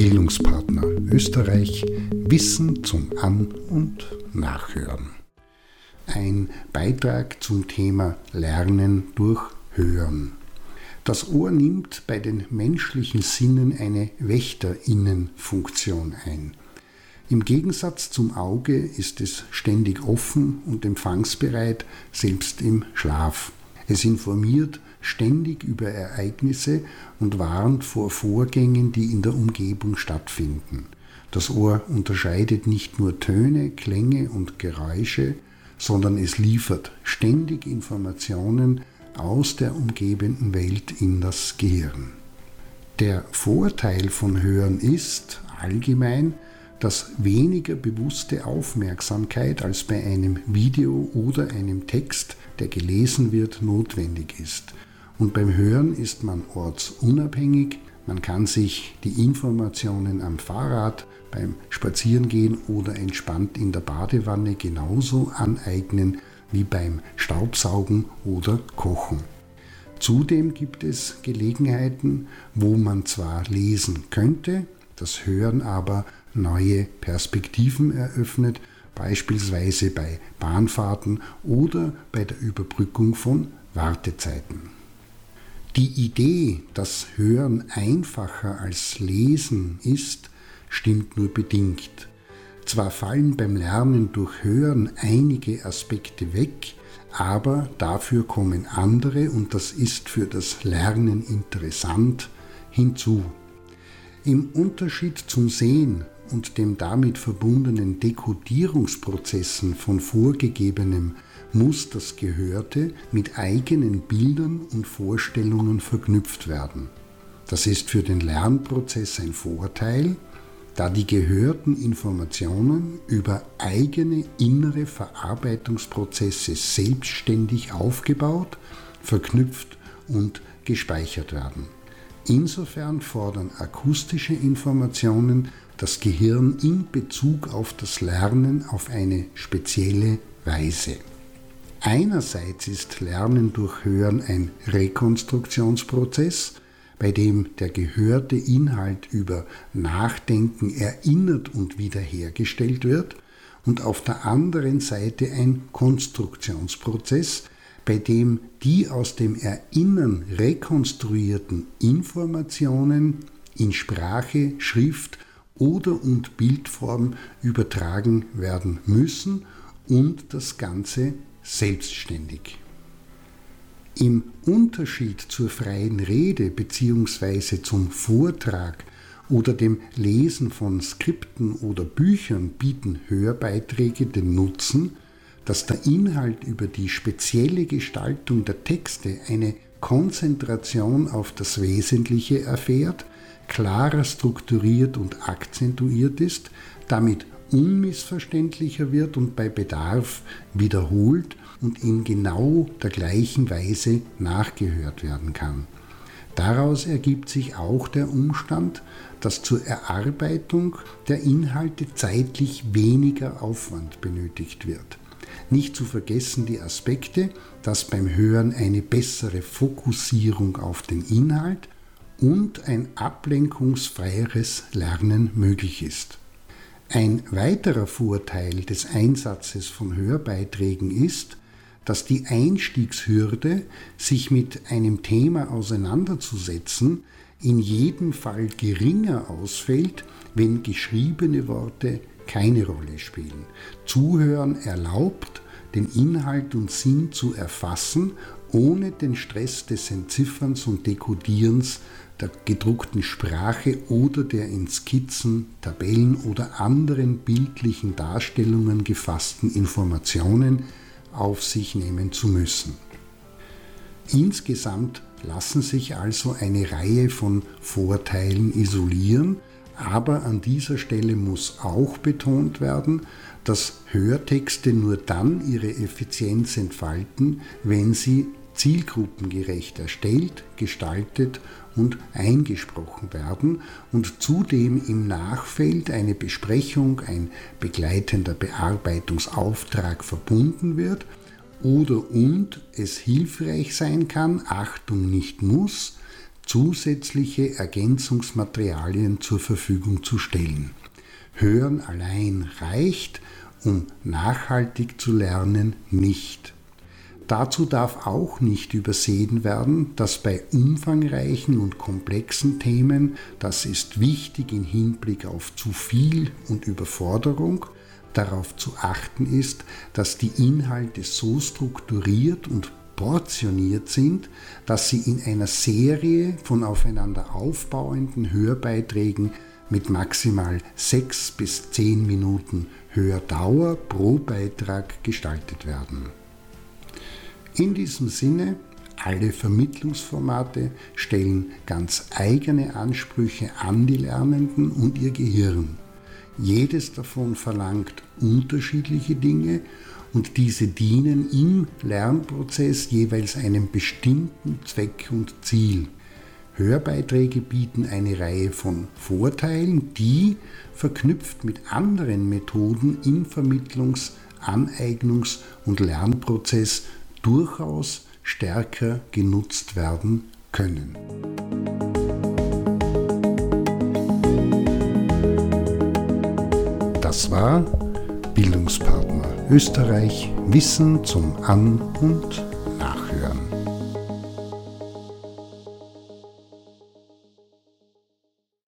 Bildungspartner Österreich Wissen zum An- und Nachhören. Ein Beitrag zum Thema Lernen durch Hören. Das Ohr nimmt bei den menschlichen Sinnen eine Wächterinnenfunktion ein. Im Gegensatz zum Auge ist es ständig offen und empfangsbereit, selbst im Schlaf. Es informiert ständig über Ereignisse und warnt vor Vorgängen, die in der Umgebung stattfinden. Das Ohr unterscheidet nicht nur Töne, Klänge und Geräusche, sondern es liefert ständig Informationen aus der umgebenden Welt in das Gehirn. Der Vorteil von Hören ist allgemein, dass weniger bewusste Aufmerksamkeit als bei einem Video oder einem Text, der gelesen wird, notwendig ist. Und beim Hören ist man ortsunabhängig, man kann sich die Informationen am Fahrrad, beim Spazierengehen oder entspannt in der Badewanne genauso aneignen wie beim Staubsaugen oder Kochen. Zudem gibt es Gelegenheiten, wo man zwar lesen könnte, das Hören aber neue Perspektiven eröffnet, beispielsweise bei Bahnfahrten oder bei der Überbrückung von Wartezeiten. Die Idee, dass Hören einfacher als Lesen ist, stimmt nur bedingt. Zwar fallen beim Lernen durch Hören einige Aspekte weg, aber dafür kommen andere und das ist für das Lernen interessant hinzu. Im Unterschied zum Sehen und dem damit verbundenen Dekodierungsprozessen von vorgegebenem muss das Gehörte mit eigenen Bildern und Vorstellungen verknüpft werden. Das ist für den Lernprozess ein Vorteil, da die gehörten Informationen über eigene innere Verarbeitungsprozesse selbstständig aufgebaut, verknüpft und gespeichert werden. Insofern fordern akustische Informationen das Gehirn in Bezug auf das Lernen auf eine spezielle Weise. Einerseits ist Lernen durch Hören ein Rekonstruktionsprozess, bei dem der gehörte Inhalt über Nachdenken erinnert und wiederhergestellt wird, und auf der anderen Seite ein Konstruktionsprozess, bei dem die aus dem Erinnern rekonstruierten Informationen in Sprache, Schrift oder und Bildform übertragen werden müssen und das Ganze selbstständig. Im Unterschied zur freien Rede bzw. zum Vortrag oder dem Lesen von Skripten oder Büchern bieten Hörbeiträge den Nutzen, dass der Inhalt über die spezielle Gestaltung der Texte eine Konzentration auf das Wesentliche erfährt, klarer strukturiert und akzentuiert ist, damit unmissverständlicher wird und bei Bedarf wiederholt und in genau der gleichen Weise nachgehört werden kann. Daraus ergibt sich auch der Umstand, dass zur Erarbeitung der Inhalte zeitlich weniger Aufwand benötigt wird. Nicht zu vergessen die Aspekte, dass beim Hören eine bessere Fokussierung auf den Inhalt und ein ablenkungsfreieres Lernen möglich ist. Ein weiterer Vorteil des Einsatzes von Hörbeiträgen ist, dass die Einstiegshürde, sich mit einem Thema auseinanderzusetzen, in jedem Fall geringer ausfällt, wenn geschriebene Worte keine Rolle spielen. Zuhören erlaubt, den Inhalt und Sinn zu erfassen, ohne den Stress des Entzifferns und Dekodierens der gedruckten Sprache oder der in Skizzen, Tabellen oder anderen bildlichen Darstellungen gefassten Informationen auf sich nehmen zu müssen. Insgesamt lassen sich also eine Reihe von Vorteilen isolieren, aber an dieser Stelle muss auch betont werden, dass Hörtexte nur dann ihre Effizienz entfalten, wenn sie zielgruppengerecht erstellt, gestaltet und eingesprochen werden und zudem im Nachfeld eine Besprechung, ein begleitender Bearbeitungsauftrag verbunden wird oder und es hilfreich sein kann, Achtung nicht muss, zusätzliche Ergänzungsmaterialien zur Verfügung zu stellen. Hören allein reicht, um nachhaltig zu lernen, nicht. Dazu darf auch nicht übersehen werden, dass bei umfangreichen und komplexen Themen, das ist wichtig im Hinblick auf zu viel und Überforderung, darauf zu achten ist, dass die Inhalte so strukturiert und portioniert sind, dass sie in einer Serie von aufeinander aufbauenden Hörbeiträgen mit maximal sechs bis zehn Minuten Hördauer pro Beitrag gestaltet werden. In diesem Sinne, alle Vermittlungsformate stellen ganz eigene Ansprüche an die Lernenden und ihr Gehirn. Jedes davon verlangt unterschiedliche Dinge und diese dienen im Lernprozess jeweils einem bestimmten Zweck und Ziel. Hörbeiträge bieten eine Reihe von Vorteilen, die, verknüpft mit anderen Methoden im Vermittlungs-, Aneignungs- und Lernprozess, durchaus stärker genutzt werden können. Das war Bildungspartner Österreich Wissen zum An- und